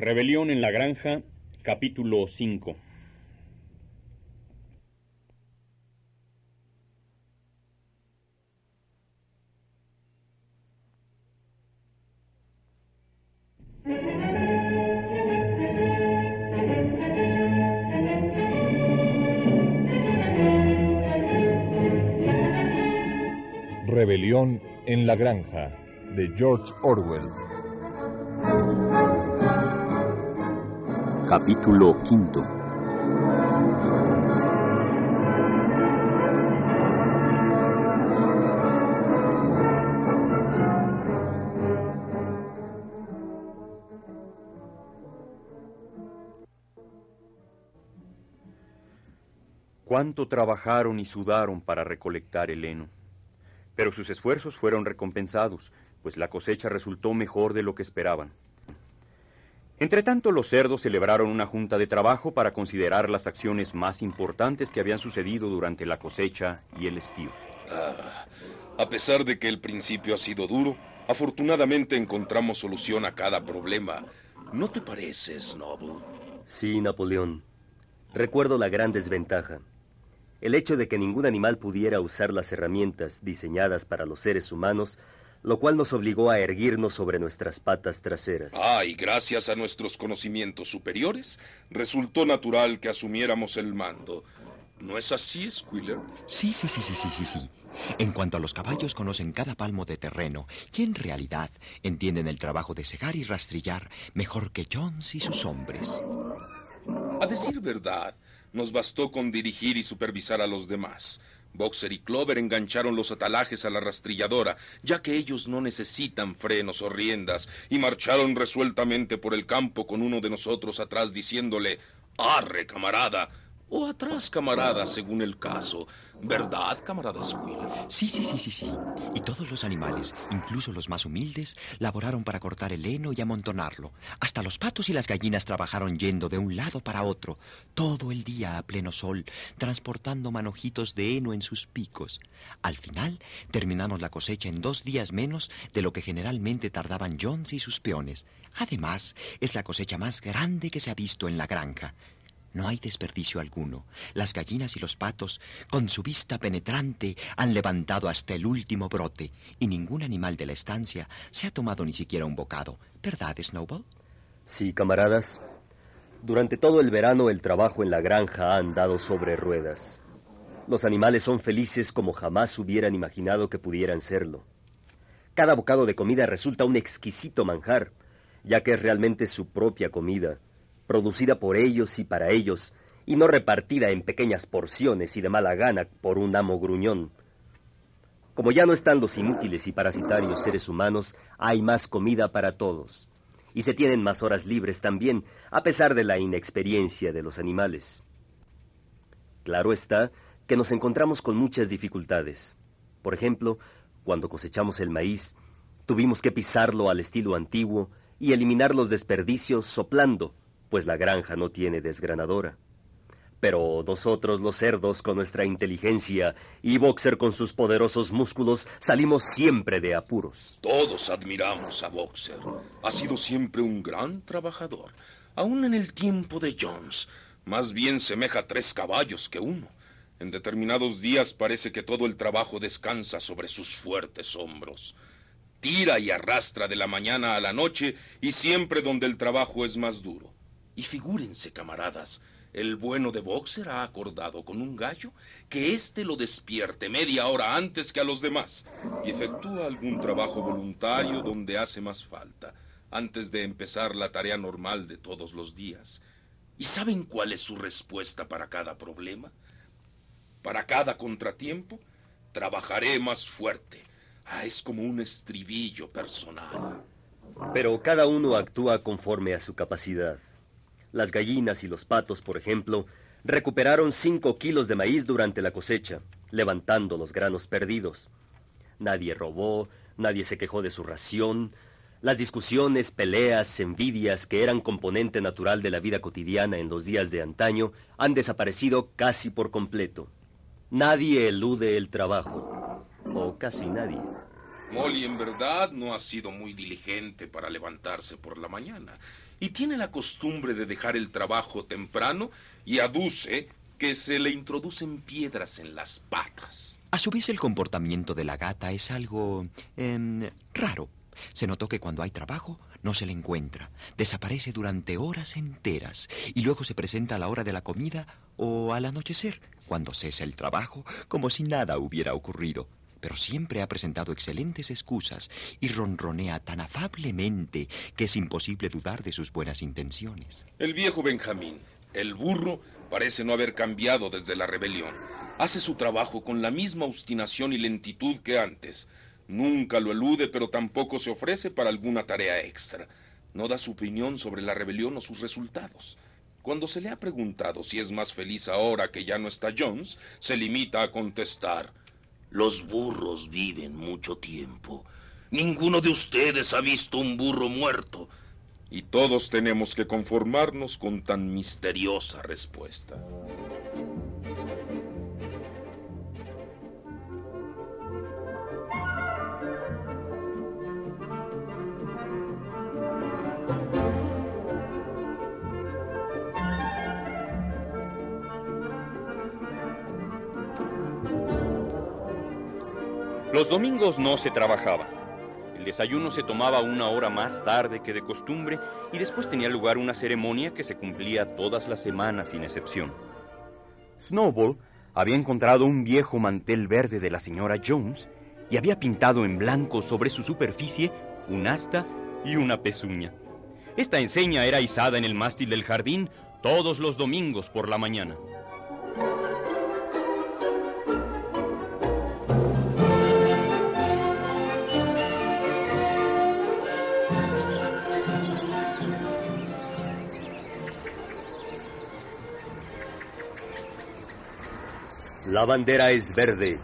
Rebelión en la Granja, capítulo 5. Rebelión en la Granja, de George Orwell. Capítulo quinto. Cuánto trabajaron y sudaron para recolectar el heno. Pero sus esfuerzos fueron recompensados, pues la cosecha resultó mejor de lo que esperaban. Entretanto, los cerdos celebraron una junta de trabajo para considerar las acciones más importantes que habían sucedido durante la cosecha y el estío. Ah, a pesar de que el principio ha sido duro, afortunadamente encontramos solución a cada problema. ¿No te parece, Snobble? Sí, Napoleón. Recuerdo la gran desventaja. El hecho de que ningún animal pudiera usar las herramientas diseñadas para los seres humanos, lo cual nos obligó a erguirnos sobre nuestras patas traseras. Ah, y gracias a nuestros conocimientos superiores, resultó natural que asumiéramos el mando. ¿No es así, Squiller? Sí, sí, sí, sí, sí, sí, sí. En cuanto a los caballos, conocen cada palmo de terreno y en realidad entienden el trabajo de segar y rastrillar mejor que Jones y sus hombres. A decir verdad, nos bastó con dirigir y supervisar a los demás. Boxer y Clover engancharon los atalajes a la rastrilladora, ya que ellos no necesitan frenos o riendas, y marcharon resueltamente por el campo con uno de nosotros atrás diciéndole Arre, camarada, o atrás, camarada, según el caso. ¿Verdad, camarada Squill? Sí, sí, sí, sí, sí. Y todos los animales, incluso los más humildes, laboraron para cortar el heno y amontonarlo. Hasta los patos y las gallinas trabajaron yendo de un lado para otro, todo el día a pleno sol, transportando manojitos de heno en sus picos. Al final, terminamos la cosecha en dos días menos de lo que generalmente tardaban Jones y sus peones. Además, es la cosecha más grande que se ha visto en la granja. No hay desperdicio alguno. Las gallinas y los patos, con su vista penetrante, han levantado hasta el último brote, y ningún animal de la estancia se ha tomado ni siquiera un bocado. ¿Verdad, Snowball? Sí, camaradas. Durante todo el verano el trabajo en la granja ha andado sobre ruedas. Los animales son felices como jamás hubieran imaginado que pudieran serlo. Cada bocado de comida resulta un exquisito manjar, ya que es realmente su propia comida producida por ellos y para ellos, y no repartida en pequeñas porciones y de mala gana por un amo gruñón. Como ya no están los inútiles y parasitarios seres humanos, hay más comida para todos, y se tienen más horas libres también, a pesar de la inexperiencia de los animales. Claro está que nos encontramos con muchas dificultades. Por ejemplo, cuando cosechamos el maíz, tuvimos que pisarlo al estilo antiguo y eliminar los desperdicios soplando, pues la granja no tiene desgranadora. Pero nosotros los cerdos con nuestra inteligencia y Boxer con sus poderosos músculos salimos siempre de apuros. Todos admiramos a Boxer. Ha sido siempre un gran trabajador. Aún en el tiempo de Jones, más bien semeja tres caballos que uno. En determinados días parece que todo el trabajo descansa sobre sus fuertes hombros. Tira y arrastra de la mañana a la noche y siempre donde el trabajo es más duro. Y figúrense, camaradas, el bueno de Boxer ha acordado con un gallo que éste lo despierte media hora antes que a los demás y efectúa algún trabajo voluntario donde hace más falta, antes de empezar la tarea normal de todos los días. ¿Y saben cuál es su respuesta para cada problema? Para cada contratiempo, trabajaré más fuerte. Ah, es como un estribillo personal. Pero cada uno actúa conforme a su capacidad. Las gallinas y los patos, por ejemplo, recuperaron cinco kilos de maíz durante la cosecha, levantando los granos perdidos. Nadie robó, nadie se quejó de su ración. Las discusiones, peleas, envidias que eran componente natural de la vida cotidiana en los días de antaño han desaparecido casi por completo. Nadie elude el trabajo, o casi nadie. Molly en verdad no ha sido muy diligente para levantarse por la mañana y tiene la costumbre de dejar el trabajo temprano y aduce que se le introducen piedras en las patas. A su vez, el comportamiento de la gata es algo em, raro. Se notó que cuando hay trabajo no se le encuentra. Desaparece durante horas enteras y luego se presenta a la hora de la comida o al anochecer, cuando cesa el trabajo, como si nada hubiera ocurrido. Pero siempre ha presentado excelentes excusas y ronronea tan afablemente que es imposible dudar de sus buenas intenciones. El viejo Benjamín, el burro, parece no haber cambiado desde la rebelión. Hace su trabajo con la misma obstinación y lentitud que antes. Nunca lo elude, pero tampoco se ofrece para alguna tarea extra. No da su opinión sobre la rebelión o sus resultados. Cuando se le ha preguntado si es más feliz ahora que ya no está Jones, se limita a contestar Los burros viven mucho tiempo. Ninguno de ustedes ha visto un burro muerto. Y todos tenemos que conformarnos con tan misteriosa respuesta. Los domingos no se trabajaba. El desayuno se tomaba una hora más tarde que de costumbre y después tenía lugar una ceremonia que se cumplía todas las semanas sin excepción. Snowball había encontrado un viejo mantel verde de la señora Jones y había pintado en blanco sobre su superficie un asta y una pezuña. Esta enseña era izada en el mástil del jardín todos los domingos por la mañana. La bandera es verde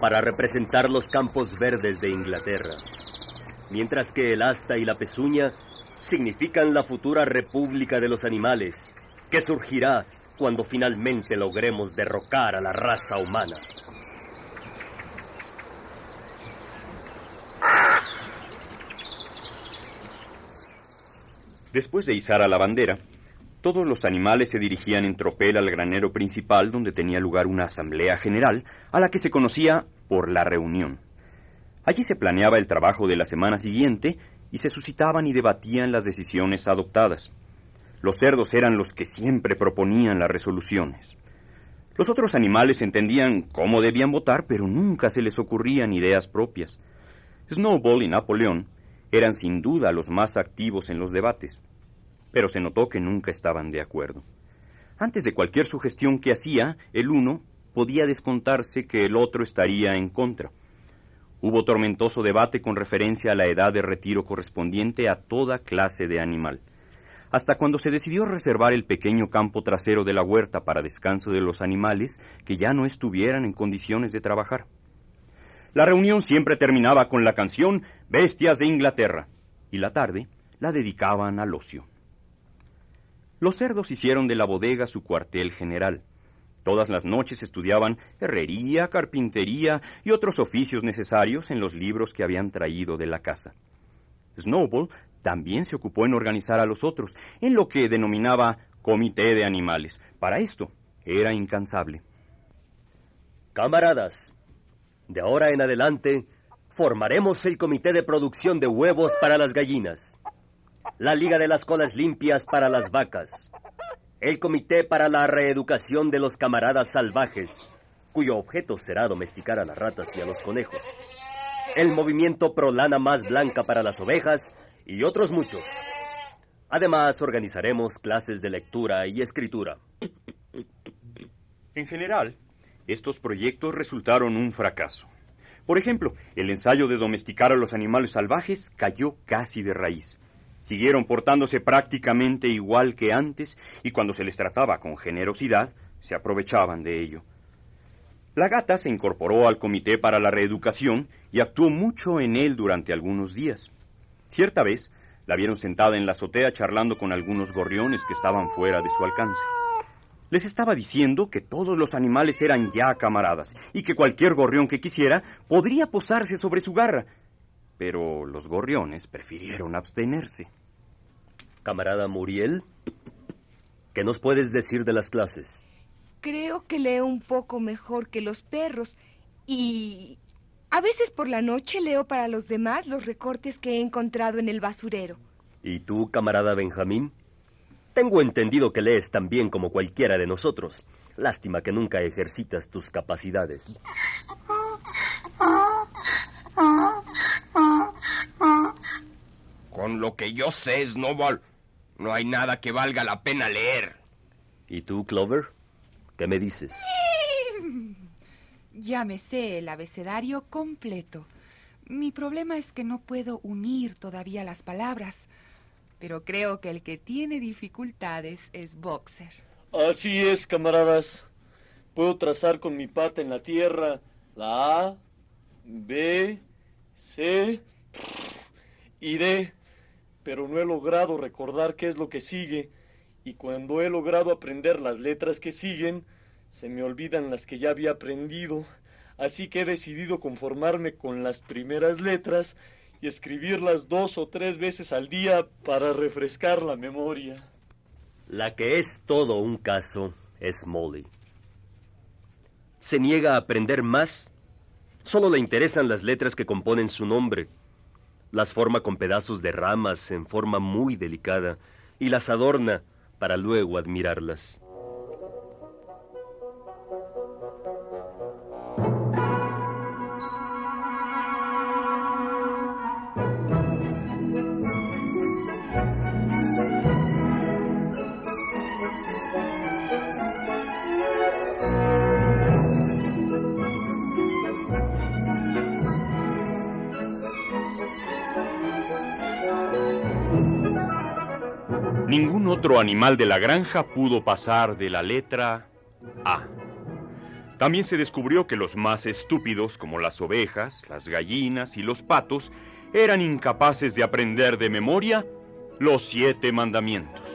para representar los campos verdes de Inglaterra, mientras que el asta y la pezuña significan la futura república de los animales, que surgirá cuando finalmente logremos derrocar a la raza humana. Después de izar a la bandera, todos los animales se dirigían en tropel al granero principal donde tenía lugar una asamblea general a la que se conocía por la reunión. Allí se planeaba el trabajo de la semana siguiente y se suscitaban y debatían las decisiones adoptadas. Los cerdos eran los que siempre proponían las resoluciones. Los otros animales entendían cómo debían votar, pero nunca se les ocurrían ideas propias. Snowball y Napoleón eran sin duda los más activos en los debates pero se notó que nunca estaban de acuerdo. Antes de cualquier sugestión que hacía, el uno podía descontarse que el otro estaría en contra. Hubo tormentoso debate con referencia a la edad de retiro correspondiente a toda clase de animal, hasta cuando se decidió reservar el pequeño campo trasero de la huerta para descanso de los animales que ya no estuvieran en condiciones de trabajar. La reunión siempre terminaba con la canción Bestias de Inglaterra, y la tarde la dedicaban al ocio. Los cerdos hicieron de la bodega su cuartel general. Todas las noches estudiaban herrería, carpintería y otros oficios necesarios en los libros que habían traído de la casa. Snowball también se ocupó en organizar a los otros, en lo que denominaba comité de animales. Para esto era incansable. Camaradas, de ahora en adelante formaremos el comité de producción de huevos para las gallinas la Liga de las Colas Limpias para las Vacas, el Comité para la Reeducación de los Camaradas Salvajes, cuyo objeto será domesticar a las ratas y a los conejos, el Movimiento Pro Lana Más Blanca para las Ovejas y otros muchos. Además, organizaremos clases de lectura y escritura. En general, estos proyectos resultaron un fracaso. Por ejemplo, el ensayo de domesticar a los animales salvajes cayó casi de raíz. Siguieron portándose prácticamente igual que antes y cuando se les trataba con generosidad, se aprovechaban de ello. La gata se incorporó al Comité para la Reeducación y actuó mucho en él durante algunos días. Cierta vez, la vieron sentada en la azotea charlando con algunos gorriones que estaban fuera de su alcance. Les estaba diciendo que todos los animales eran ya camaradas y que cualquier gorrión que quisiera podría posarse sobre su garra pero los gorriones prefirieron abstenerse. Camarada Muriel, ¿qué nos puedes decir de las clases? Creo que leo un poco mejor que los perros y a veces por la noche leo para los demás los recortes que he encontrado en el basurero. ¿Y tú, camarada Benjamín? Tengo entendido que lees tan bien como cualquiera de nosotros. Lástima que nunca ejercitas tus capacidades. Con lo que yo sé, Snowball, no hay nada que valga la pena leer. ¿Y tú, Clover? ¿Qué me dices? Ya me sé el abecedario completo. Mi problema es que no puedo unir todavía las palabras, pero creo que el que tiene dificultades es Boxer. Así es, camaradas. Puedo trazar con mi pata en la tierra la A, B, C y D, pero no he logrado recordar qué es lo que sigue, y cuando he logrado aprender las letras que siguen, se me olvidan las que ya había aprendido, así que he decidido conformarme con las primeras letras y escribirlas dos o tres veces al día para refrescar la memoria. La que es todo un caso es Molly. Se niega a aprender más. Solo le interesan las letras que componen su nombre. Las forma con pedazos de ramas en forma muy delicada y las adorna para luego admirarlas. Ningún otro animal de la granja pudo pasar de la letra A. También se descubrió que los más estúpidos, como las ovejas, las gallinas y los patos, eran incapaces de aprender de memoria los siete mandamientos.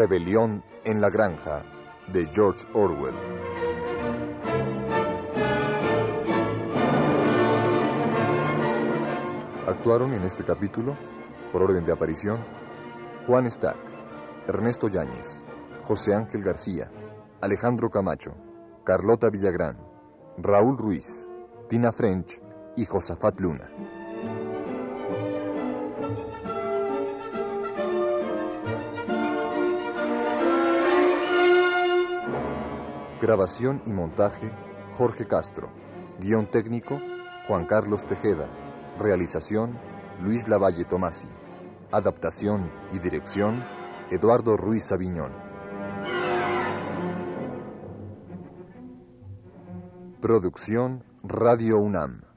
Rebelión en la Granja de George Orwell. Actuaron en este capítulo, por orden de aparición, Juan Stack, Ernesto Yáñez, José Ángel García, Alejandro Camacho, Carlota Villagrán, Raúl Ruiz, Tina French y Josafat Luna. Grabación y montaje, Jorge Castro. Guión técnico, Juan Carlos Tejeda. Realización, Luis Lavalle Tomasi. Adaptación y dirección, Eduardo Ruiz Aviñón. Producción, Radio UNAM.